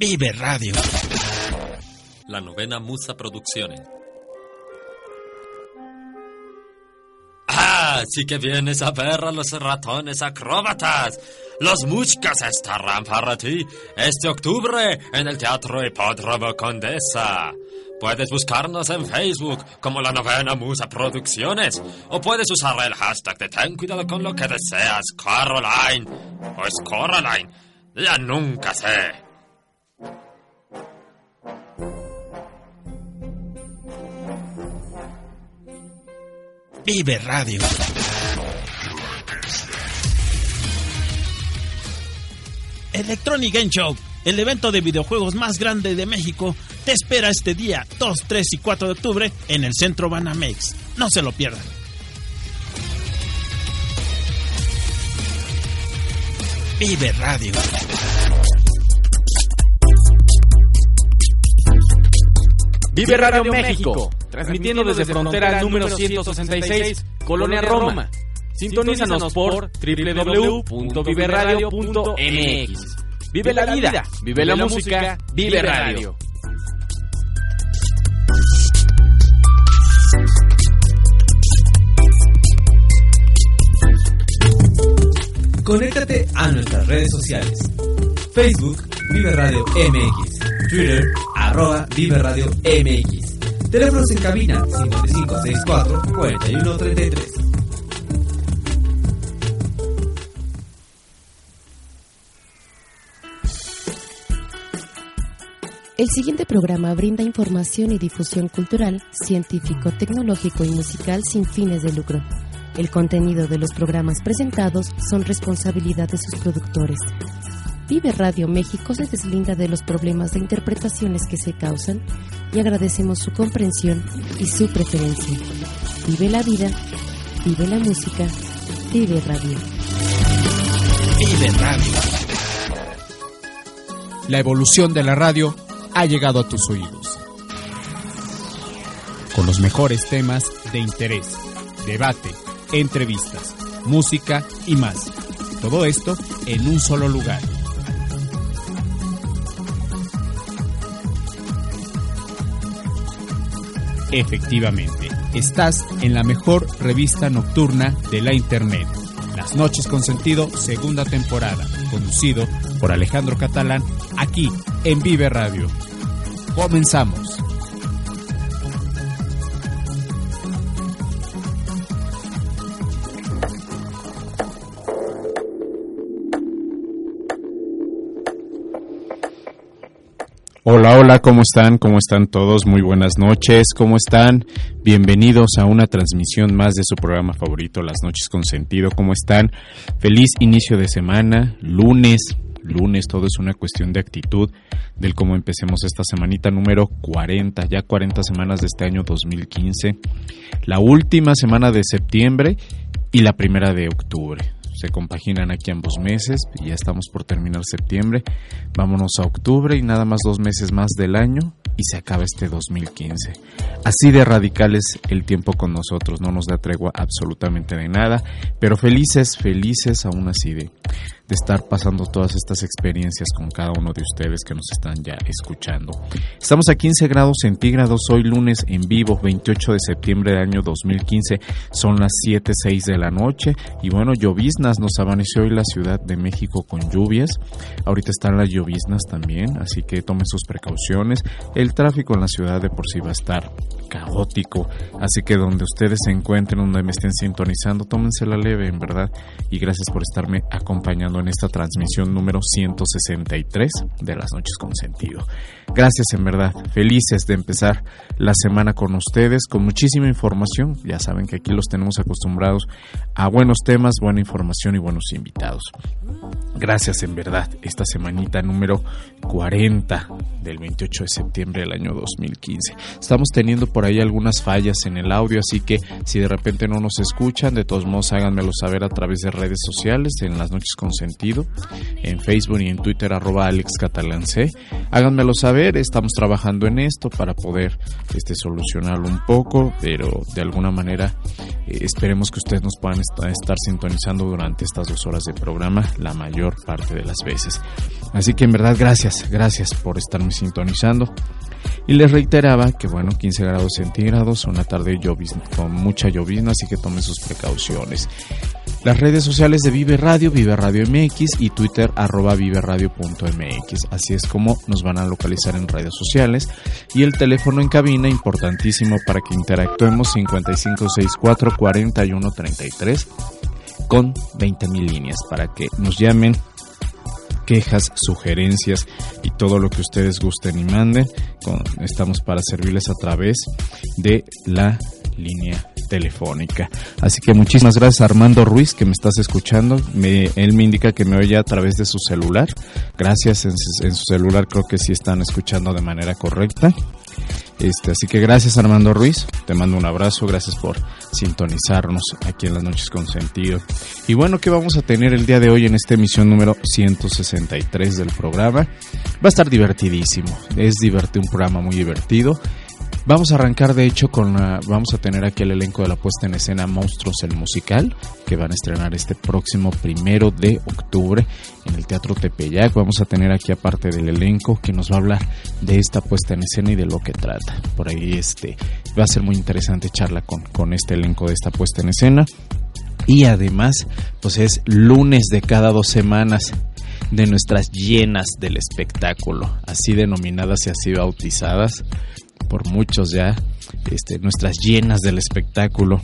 Vive Radio. La novena Musa Producciones. ¡Ah! Sí que vienes a ver a los ratones acróbatas. Los muchcas estarán para ti este octubre en el Teatro Hipódromo Condesa. Puedes buscarnos en Facebook como la novena Musa Producciones o puedes usar el hashtag de ten cuidado con lo que deseas, Caroline. O es Coraline. Ya nunca sé. Vive Radio. Electronic Game Show, el evento de videojuegos más grande de México, te espera este día 2, 3 y 4 de octubre en el Centro Banamex. No se lo pierdan. Vive Radio. Vive Radio México, transmitiendo desde frontera número 166, Colonia Roma. Sintonízanos por www.viveradio.mx. Vive la vida, vive la música, vive radio. Conéctate a nuestras redes sociales. Facebook, Vive Radio MX. Twitter, arroba Vive Radio MX. Teléfonos en cabina 5564 4133. El siguiente programa brinda información y difusión cultural, científico, tecnológico y musical sin fines de lucro. El contenido de los programas presentados son responsabilidad de sus productores. Vive Radio México se deslinda de los problemas de interpretaciones que se causan y agradecemos su comprensión y su preferencia. Vive la vida, vive la música, vive radio. Vive Radio. La evolución de la radio ha llegado a tus oídos. Con los mejores temas de interés, debate, entrevistas, música y más. Todo esto en un solo lugar. Efectivamente, estás en la mejor revista nocturna de la Internet. Las Noches con Sentido, segunda temporada, conducido por Alejandro Catalán, aquí en Vive Radio. Comenzamos. Hola, hola, ¿cómo están? ¿Cómo están todos? Muy buenas noches, ¿cómo están? Bienvenidos a una transmisión más de su programa favorito, Las Noches con Sentido, ¿cómo están? Feliz inicio de semana, lunes, lunes, todo es una cuestión de actitud del cómo empecemos esta semanita número 40, ya 40 semanas de este año 2015, la última semana de septiembre y la primera de octubre se compaginan aquí ambos meses y ya estamos por terminar septiembre. Vámonos a octubre y nada más dos meses más del año y se acaba este 2015. Así de radicales el tiempo con nosotros, no nos da tregua absolutamente de nada, pero felices, felices aún así de, de estar pasando todas estas experiencias con cada uno de ustedes que nos están ya escuchando. Estamos a 15 grados centígrados hoy lunes en vivo, 28 de septiembre del año 2015, son las 7, 6 de la noche y bueno, lloviznas nos amaneció hoy la Ciudad de México con lluvias, ahorita están las lloviznas también, así que tomen sus precauciones, el tráfico en la ciudad de por sí va a estar caótico. Así que donde ustedes se encuentren, donde me estén sintonizando, tómense la leve, en verdad. Y gracias por estarme acompañando en esta transmisión número 163 de las noches con sentido. Gracias, en verdad. Felices de empezar la semana con ustedes, con muchísima información. Ya saben que aquí los tenemos acostumbrados a buenos temas, buena información y buenos invitados. Gracias, en verdad. Esta semanita número 40 del 28 de septiembre del año 2015. Estamos teniendo por ahí algunas fallas en el audio, así que si de repente no nos escuchan, de todos modos háganmelo saber a través de redes sociales, en las noches con sentido, en Facebook y en Twitter arroba Alex Háganmelo saber, estamos trabajando en esto para poder este, solucionarlo un poco, pero de alguna manera eh, esperemos que ustedes nos puedan estar sintonizando durante estas dos horas de programa la mayor parte de las veces. Así que en verdad gracias, gracias por estarme sintonizando. Y les reiteraba que bueno, 15 grados centígrados, una tarde con mucha llovizna, así que tomen sus precauciones. Las redes sociales de Vive Radio, Vive Radio MX y Twitter arroba viveradio.mx. Así es como nos van a localizar en redes sociales. Y el teléfono en cabina, importantísimo para que interactuemos, 5564 4133 con 20.000 líneas para que nos llamen quejas, sugerencias y todo lo que ustedes gusten y manden. estamos para servirles a través de la línea telefónica. Así que muchísimas gracias Armando Ruiz que me estás escuchando. él me indica que me oye a través de su celular. Gracias en, en su celular creo que sí están escuchando de manera correcta. Este, así que gracias Armando Ruiz, te mando un abrazo, gracias por sintonizarnos aquí en las noches con sentido. Y bueno, ¿qué vamos a tener el día de hoy en esta emisión número 163 del programa? Va a estar divertidísimo, es divertido, un programa muy divertido. Vamos a arrancar de hecho con vamos a tener aquí el elenco de la puesta en escena Monstruos el musical que van a estrenar este próximo primero de octubre en el Teatro Tepeyac. Vamos a tener aquí aparte del elenco que nos va a hablar de esta puesta en escena y de lo que trata. Por ahí este va a ser muy interesante charla con, con este elenco de esta puesta en escena. Y además, pues es lunes de cada dos semanas de nuestras llenas del espectáculo, así denominadas y así bautizadas por muchos ya, este, nuestras llenas del espectáculo,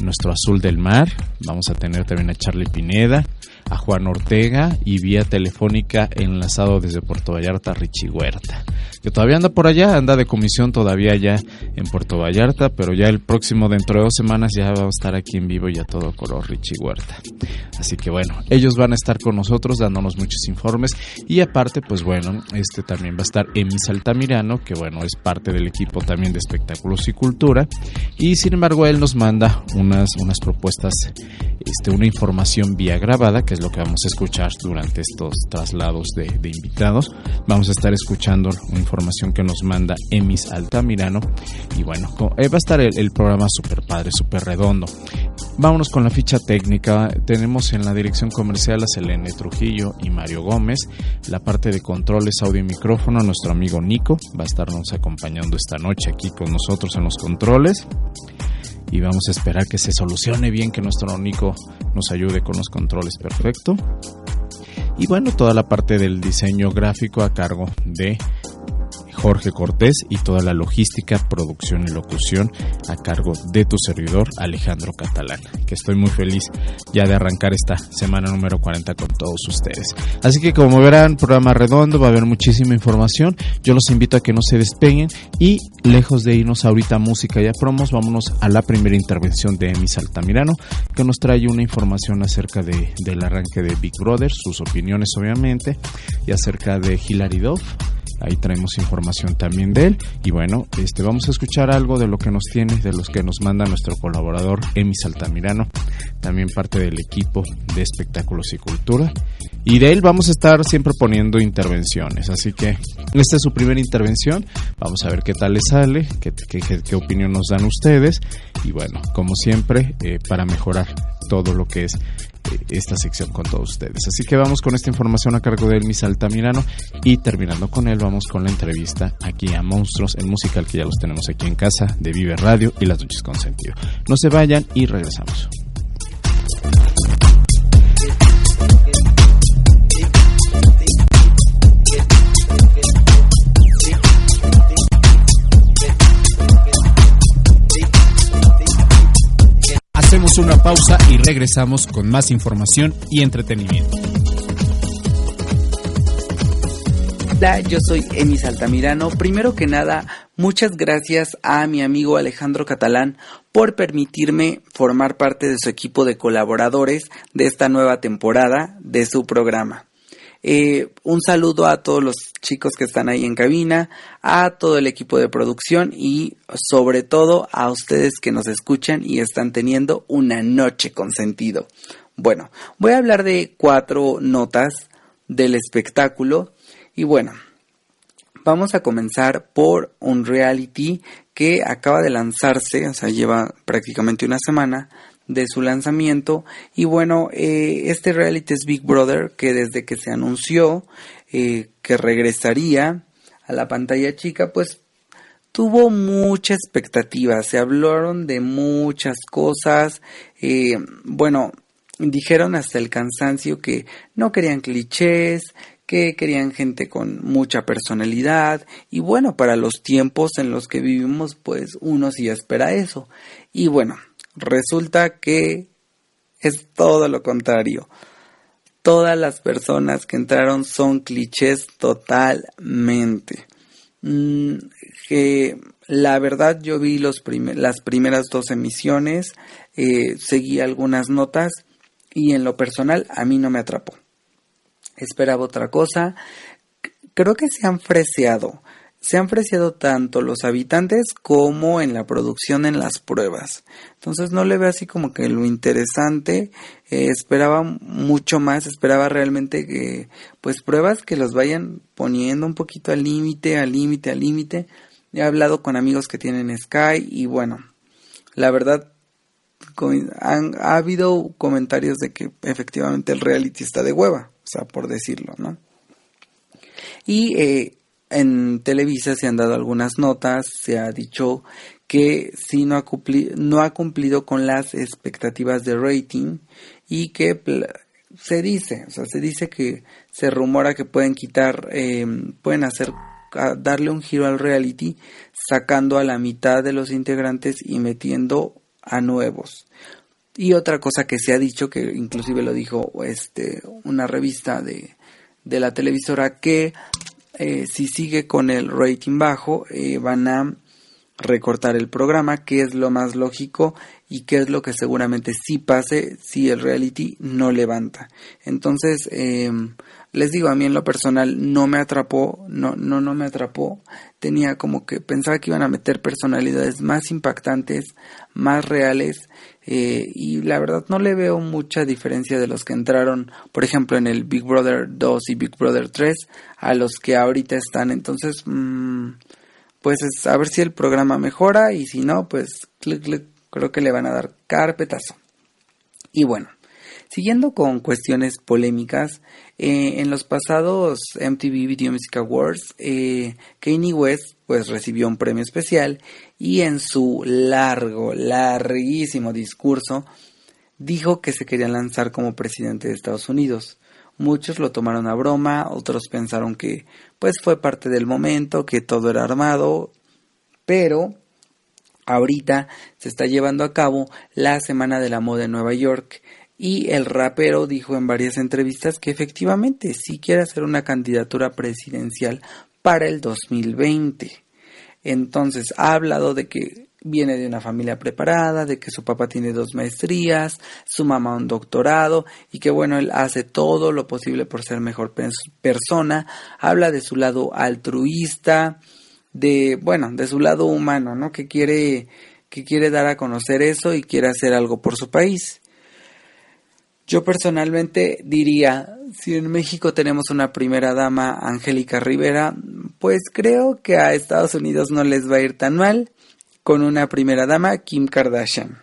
nuestro azul del mar, vamos a tener también a Charlie Pineda, a Juan Ortega y vía telefónica enlazado desde Puerto Vallarta Richie Huerta, que todavía anda por allá, anda de comisión todavía ya en Puerto Vallarta, pero ya el próximo dentro de dos semanas ya va a estar aquí en vivo y a todo color Richie Huerta. Así que bueno, ellos van a estar con nosotros dándonos muchos informes y aparte pues bueno, este también va a estar Emis Altamirano, que bueno, es parte del equipo también de espectáculos y cultura y sin embargo él nos manda unas, unas propuestas, este, una información vía grabada que es lo que vamos a escuchar durante estos traslados de, invitados. Vamos a estar escuchando información que nos manda Emis Altamirano. Y bueno, eh, va a estar el, programa super padre, super redondo. Vámonos con la ficha técnica. Tenemos en la dirección comercial a Selene Trujillo y Mario Gómez. La parte de controles, audio y micrófono, nuestro amigo Nico va a estarnos acompañando esta noche aquí con nosotros en los controles y vamos a esperar que se solucione bien, que nuestro Nico nos ayude con los controles perfecto. Y bueno, toda la parte del diseño gráfico a cargo de Jorge Cortés y toda la logística, producción y locución a cargo de tu servidor Alejandro Catalán, que estoy muy feliz ya de arrancar esta semana número 40 con todos ustedes. Así que como verán, programa redondo, va a haber muchísima información, yo los invito a que no se despeguen y lejos de irnos ahorita a música y a promos, vámonos a la primera intervención de Emis Altamirano, que nos trae una información acerca de, del arranque de Big Brother, sus opiniones obviamente, y acerca de Hilary Duff Ahí traemos información también de él. Y bueno, este, vamos a escuchar algo de lo que nos tiene, de los que nos manda nuestro colaborador Emis Altamirano, también parte del equipo de espectáculos y cultura. Y de él vamos a estar siempre poniendo intervenciones. Así que esta es su primera intervención. Vamos a ver qué tal le sale, qué, qué, opinión nos dan ustedes. Y bueno, como siempre, eh, para mejorar todo lo que es esta sección con todos ustedes. Así que vamos con esta información a cargo de Elmis Altamirano y terminando con él vamos con la entrevista aquí a Monstruos, el musical que ya los tenemos aquí en casa de Vive Radio y las noches con sentido. No se vayan y regresamos. Una pausa y regresamos con más información y entretenimiento. Hola, yo soy Emis Altamirano. Primero que nada, muchas gracias a mi amigo Alejandro Catalán por permitirme formar parte de su equipo de colaboradores de esta nueva temporada de su programa. Eh, un saludo a todos los chicos que están ahí en cabina, a todo el equipo de producción y sobre todo a ustedes que nos escuchan y están teniendo una noche con sentido. Bueno, voy a hablar de cuatro notas del espectáculo y bueno, vamos a comenzar por un reality que acaba de lanzarse, o sea, lleva prácticamente una semana de su lanzamiento. Y bueno, eh, este reality es Big Brother, que desde que se anunció eh, que regresaría a la pantalla chica, pues tuvo mucha expectativa. Se hablaron de muchas cosas. Eh, bueno, dijeron hasta el cansancio que no querían clichés, que querían gente con mucha personalidad y bueno, para los tiempos en los que vivimos, pues uno sí espera eso. Y bueno, resulta que es todo lo contrario. Todas las personas que entraron son clichés totalmente. Mm, que la verdad yo vi los las primeras dos emisiones, eh, seguí algunas notas y en lo personal a mí no me atrapó esperaba otra cosa. Creo que se han freseado. Se han freseado tanto los habitantes como en la producción en las pruebas. Entonces no le veo así como que lo interesante. Eh, esperaba mucho más. Esperaba realmente que, pues pruebas que los vayan poniendo un poquito al límite, al límite, al límite. He hablado con amigos que tienen Sky y bueno, la verdad han, ha habido comentarios de que efectivamente el reality está de hueva o sea, por decirlo, ¿no? Y eh, en Televisa se han dado algunas notas, se ha dicho que sí no ha, cumplido, no ha cumplido con las expectativas de rating y que se dice, o sea, se dice que se rumora que pueden quitar, em, pueden hacer, darle un giro al reality sacando a la mitad de los integrantes y metiendo a nuevos. Y otra cosa que se ha dicho, que inclusive lo dijo este, una revista de, de la televisora, que eh, si sigue con el rating bajo, eh, van a recortar el programa, que es lo más lógico y que es lo que seguramente sí pase si el reality no levanta. Entonces, eh, les digo, a mí en lo personal no me atrapó, no, no, no me atrapó. Tenía como que pensaba que iban a meter personalidades más impactantes, más reales eh, y la verdad no le veo mucha diferencia de los que entraron, por ejemplo, en el Big Brother 2 y Big Brother 3 a los que ahorita están. Entonces, mm, pues es a ver si el programa mejora y si no, pues creo que le van a dar carpetazo. Y bueno, siguiendo con cuestiones polémicas, eh, en los pasados MTV Video Music Awards, eh, Kanye West pues recibió un premio especial y en su largo, larguísimo discurso dijo que se quería lanzar como presidente de Estados Unidos. Muchos lo tomaron a broma, otros pensaron que pues fue parte del momento, que todo era armado, pero ahorita se está llevando a cabo la Semana de la Moda en Nueva York y el rapero dijo en varias entrevistas que efectivamente sí quiere hacer una candidatura presidencial para el 2020. Entonces ha hablado de que viene de una familia preparada, de que su papá tiene dos maestrías, su mamá un doctorado y que bueno, él hace todo lo posible por ser mejor persona, habla de su lado altruista, de bueno, de su lado humano, ¿no? Que quiere que quiere dar a conocer eso y quiere hacer algo por su país. Yo personalmente diría, si en México tenemos una primera dama, Angélica Rivera, pues creo que a Estados Unidos no les va a ir tan mal con una primera dama, Kim Kardashian.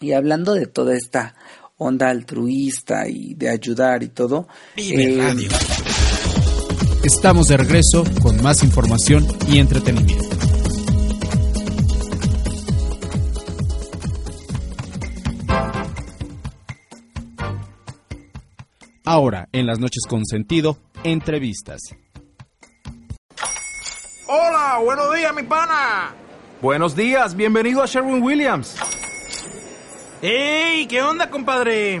Y hablando de toda esta onda altruista y de ayudar y todo. Eh, Estamos de regreso con más información y entretenimiento. Ahora, en las noches con sentido, entrevistas. Hola, buenos días, mi pana. Buenos días, bienvenido a Sherwin Williams. ¡Ey! ¿Qué onda, compadre?